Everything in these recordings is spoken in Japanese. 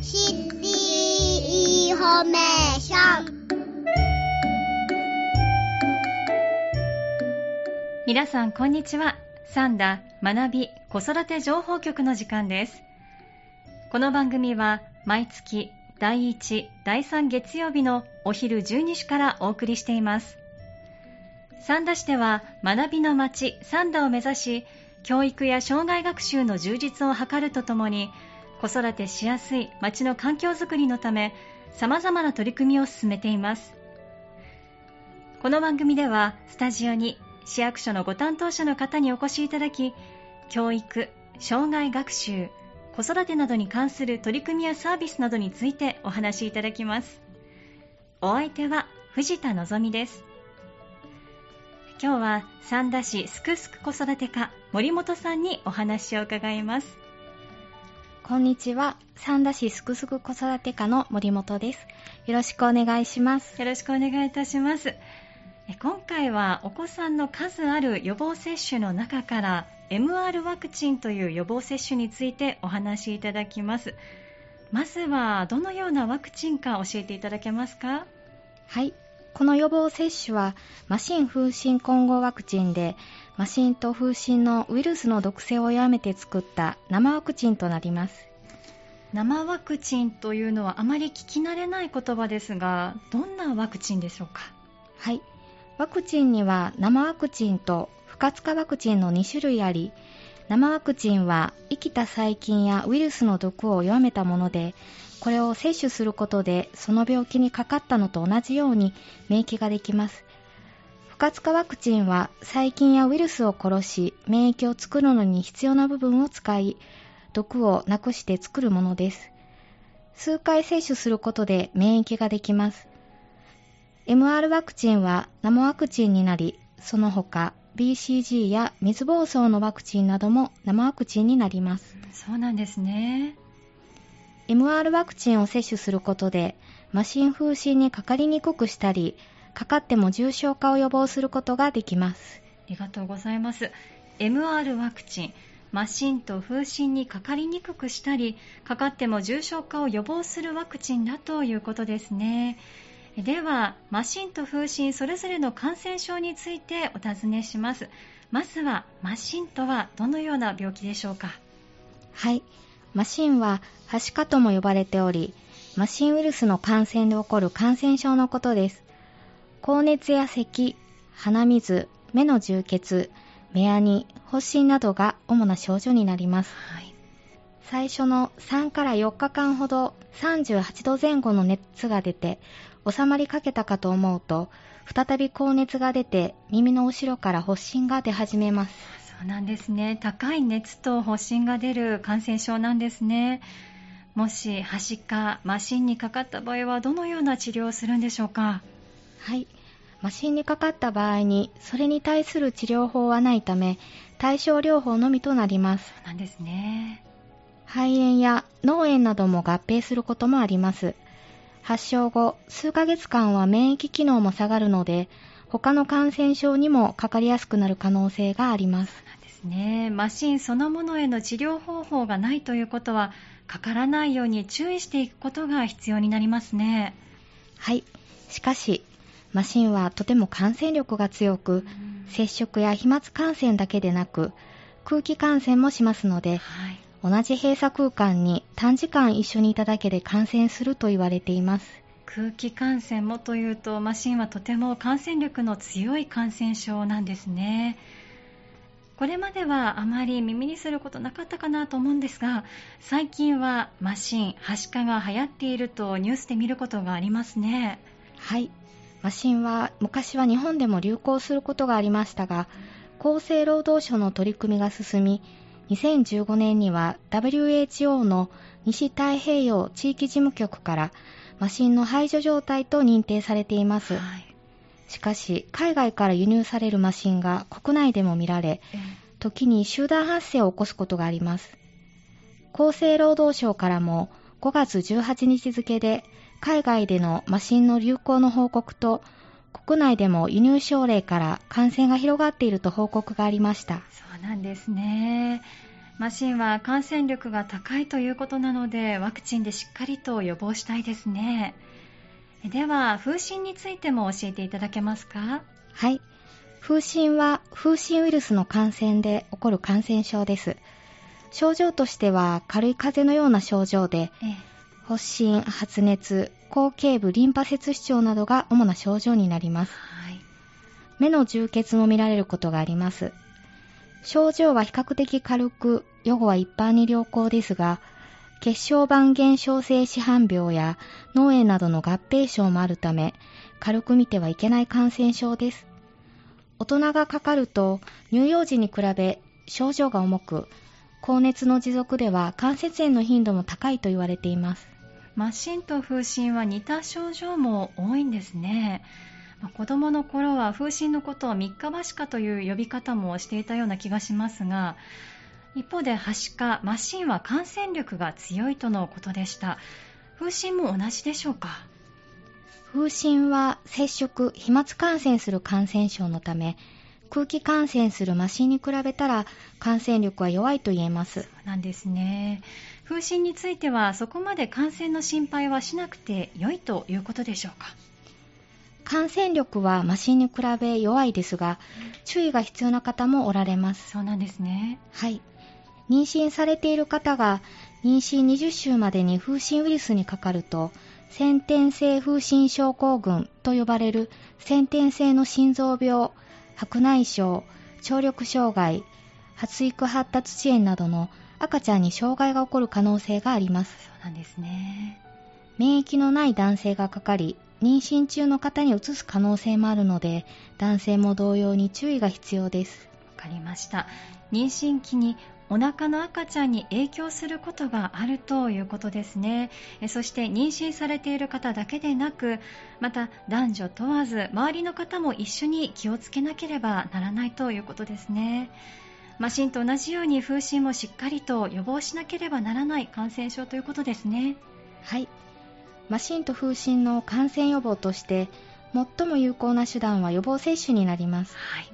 シティインフォメーション皆さんこんにちは。三田学び子育て情報局の時間です。この番組は毎月第1、第3月曜日のお昼12時からお送りしています。三田市では学びの街三田を目指し教育や障害学習の充実を図るとともに子育てしやすい街の環境づくりのため様々な取り組みを進めています。この番組ではスタジオに市役所のご担当者の方にお越しいただき教育、障害学習子育てなどに関する取り組みやサービスなどについてお話しいただきます。お相手は藤田望です。今日は三田市すくすく子育て課森本さんにお話を伺います。こんにちは。三田市すくすく子育て課の森本です。よろしくお願いします。よろしくお願いいたします。今回はお子さんの数ある予防接種の中から MR ワクチンという予防接種についてお話しいただきます。まずはどのようなワクチンか教えていただけますか？はいこの予防接種はマシン風疹混合ワクチンでマシンと風疹のウイルスの毒性を弱めて作った生ワクチンとなります。生ワクチンというのはあまり聞き慣れない言葉ですがどんなワクチンでしょうか？はい。ワクチンには生ワクチンと不活化ワクチンの2種類あり生ワクチンは生きた細菌やウイルスの毒を弱めたものでこれを摂取することでその病気にかかったのと同じように免疫ができます不活化ワクチンは細菌やウイルスを殺し免疫を作るのに必要な部分を使い毒をなくして作るものです数回接種することで免疫ができます MR ワクチンは生ワクチンになり、その他 BCG や水疱瘡のワクチンなども生ワクチンになります。そうなんですね。MR ワクチンを接種することで、マシン風疹にかかりにくくしたり、かかっても重症化を予防することができます。ありがとうございます。MR ワクチン。マシンと風疹にかかりにくくしたり、かかっても重症化を予防するワクチンだということですね。ではマシンと風疹それぞれの感染症についてお尋ねしますまずはマシンとはどのような病気でしょうか？はいマシンははしかとも呼ばれておりマシンウイルスの感染で起こる感染症のことです。高熱や咳鼻水目の充血目やに発疹などが主な症状になります、はい、最初の3から4日間ほど38度前後の熱が出て収まりかけたかと思うと、再び高熱が出て耳の後ろから発疹が出始めます。そうなんですね。高い熱と発疹が出る感染症なんですね。もし、はしか、マシンにかかった場合はどのような治療をするんでしょうか？はい。マシンにかかった場合に、それに対する治療法はないため、対症療法のみとなります。なんですね。肺炎や脳炎なども合併することもあります。発症後、数ヶ月間は免疫機能も下がるので、他の感染症にもかかりやすくなる可能性があります。ですね。マシンそのものへの治療方法がないということは、かからないように注意していくことが必要になりますね。はい。しかし、マシンはとても感染力が強く、接触や飛沫感染だけでなく、空気感染もしますので、はい、同じ閉鎖空間に短時間一緒にいただけで感染すると言われています空気感染もというとマシンはとても感染力の強い感染症なんですね。これまではあまり耳にすることなかったかなと思うんですが最近はマシン、はしかが流行っているとニュースで見ることがありますね。はい。マシンは昔は日本でも流行することがありましたが厚生労働省の取り組みが進み2015年には WHO の西太平洋地域事務局からマシンの排除状態と認定されています。はい、しかし、海外から輸入されるマシンが国内でも見られ、時に集団発生を起こすことがあります。厚生労働省からも5月18日付で海外でのマシンの流行の報告と国内でも輸入症例から感染が広がっていると報告がありました。そうなんですね。マシンは感染力が高いということなのでワクチンでしっかりと予防したいですね。では風疹についても教えていただけますか？はい。風疹は風疹ウイルスの感染で起こる感染症です。症状としては軽い風邪のような症状で、ええ、発疹、発熱、後頸部リンパ節腫脹などが主な症状になります、はい、目の充血も見られることがあります。症状は比較的軽く予後は一般に良好ですが血小板減少性紫斑病や脳炎などの合併症もあるため軽く見てはいけない感染症です。大人がかかると乳幼児に比べ症状が重く高熱の持続では関節炎の頻度も高いと言われています。麻疹と風疹は似た症状も多いんですね。子供の頃は風疹のことを三日橋かという呼び方もしていたような気がしますが一方ではしか麻疹は感染力が強いとのことでした。風疹も同じでしょうか？風疹は接触飛沫感染する感染症のため空気感染するマシンに比べたら感染力は弱いと言えます。なんですね。風疹についてはそこまで感染の心配はしなくて良いということでしょうか？感染力はマシンに比べ弱いですが注意が必要な方もおられます。そうなんですね。はい妊娠されている方が妊娠20週までに風疹ウイルスにかかると先天性風疹症候群と呼ばれる先天性の心臓病白内障、聴力障害、発育発達遅延などの赤ちゃんに障害が起こる可能性があります。そうなんですね。免疫のない男性がかかり、妊娠中の方にうつす可能性もあるので、男性も同様に注意が必要です。わかりました。妊娠期にお腹の赤ちゃんに影響することがあるということですね。そして妊娠されている方だけでなくまた男女問わず周りの方も一緒に気をつけなければならないということですね。マシンと同じように風疹もしっかりと予防しなければならない感染症ということですね。はい。マシンと風疹の感染予防として最も有効な手段は予防接種になります、はい、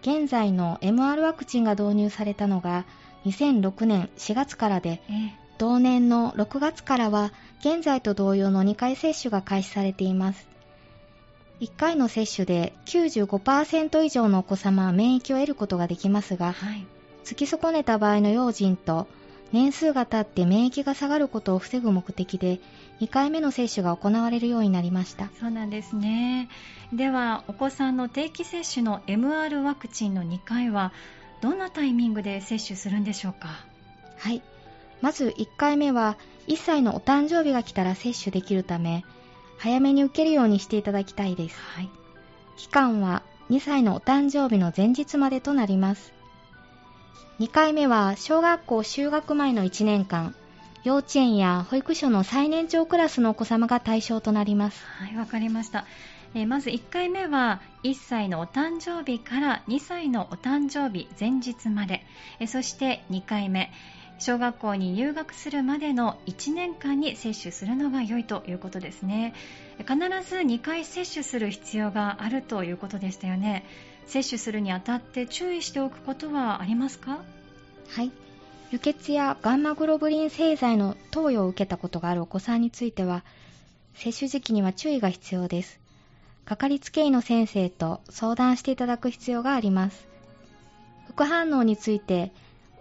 現在の MR ワクチンが導入されたのが2006年4月からで、えー、同年の6月からは現在と同様の2回接種が開始されています。1回の接種で95%以上のお子様は免疫を得ることができますが、はい、突き損ねた場合の用心と年数が経って免疫が下がることを防ぐ目的で2回目の接種が行われるようになりました。そうなんですね。ではお子さんの定期接種の MR ワクチンの2回はどんなタイミングで接種するんでしょうか？はい。まず1回目は1歳のお誕生日が来たら接種できるため早めに受けるようにしていただきたいです、はい、期間は2歳のお誕生日の前日までとなります。2回目は小学校就学前の1年間幼稚園や保育所の最年長クラスのお子様が対象となります。はいわかりましたえー、まず1回目は1歳のお誕生日から2歳のお誕生日前日まで、えー、そして2回目。小学校に入学するまでの1年間に接種するのが良いということですね。必ず2回接種する必要があるということでしたよね。接種するにあたって注意しておくことはありますか？はい。輸血やガンマグロブリン製剤の投与を受けたことがあるお子さんについては接種時期には注意が必要です。かかりつけ医の先生と相談していただく必要があります。副反応について、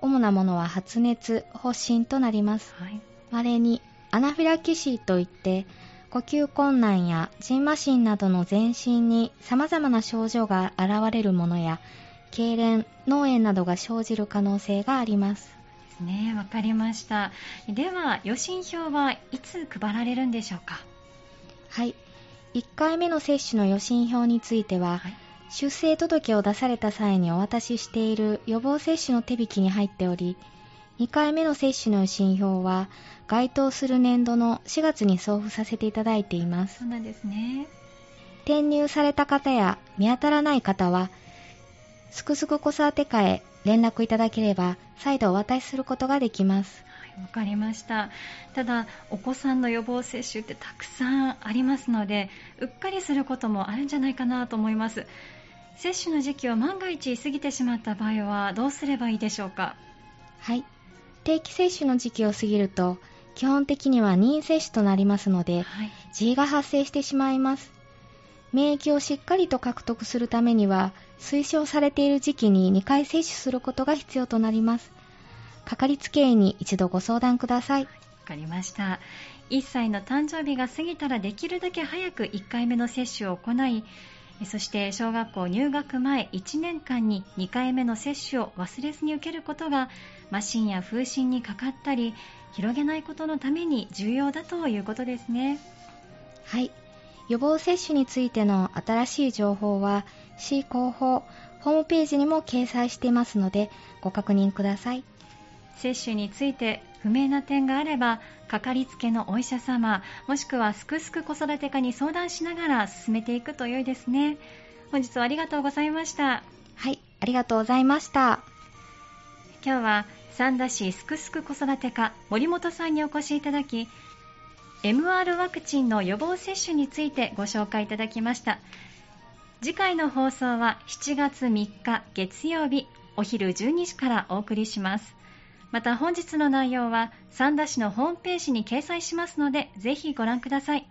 主なものは発熱、発疹となります。はい、稀にアナフィラキシーといって、呼吸困難やジンマシンなどの全身に様々な症状が現れるものや、痙攣、脳炎などが生じる可能性があります。ですね、わかりました。では、予診票はいつ配られるんでしょうか？はい。1回目の接種の予診票については、はい、出生届を出された際にお渡ししている予防接種の手引きに入っており、2回目の接種の予診票は該当する年度の4月に送付させていただいています。そうなんですね。転入された方や見当たらない方は、すくすく子育て課へ連絡いただければ再度お渡しすることができます。わかりました。ただお子さんの予防接種ってたくさんありますのでうっかりすることもあるんじゃないかなと思います。接種の時期を万が一過ぎてしまった場合はどうすればいいでしょうか？はい。定期接種の時期を過ぎると基本的には任意接種となりますのではい。G が発生してしまいます。免疫をしっかりと獲得するためには推奨されている時期に2回接種することが必要となりますかかりつけ医に一度ご相談くださいわかりました。1歳の誕生日が過ぎたらできるだけ早く1回目の接種を行い、そして小学校入学前1年間に2回目の接種を忘れずに受けることが、マシンや風疹にかかったり、広げないことのために重要だということですね。はい予防接種についての新しい情報は市広報ホームページにも掲載していますのでご確認ください接種について不明な点があれば、かかりつけのお医者様、もしくはすくすく子育て課に相談しながら進めていくと良いですね。本日はありがとうございました。はいありがとうございました今日は三田市すくすく子育て課森本さんにお越しいただき MR ワクチンの予防接種についてご紹介いただきました次回の放送は7月3日月曜日お昼12時からお送りしますまた本日の内容は三田市のホームページに掲載しますのでぜひご覧ください。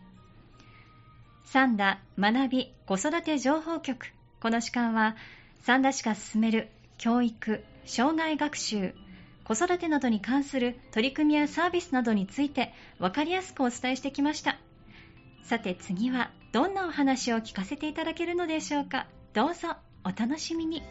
三田学び子育て情報局。この時間は三田市が進める教育障害学習子育てなどに関する取り組みやサービスなどについて分かりやすくお伝えしてきました。さて次はどんなお話を聞かせていただけるのでしょうか。どうぞお楽しみに。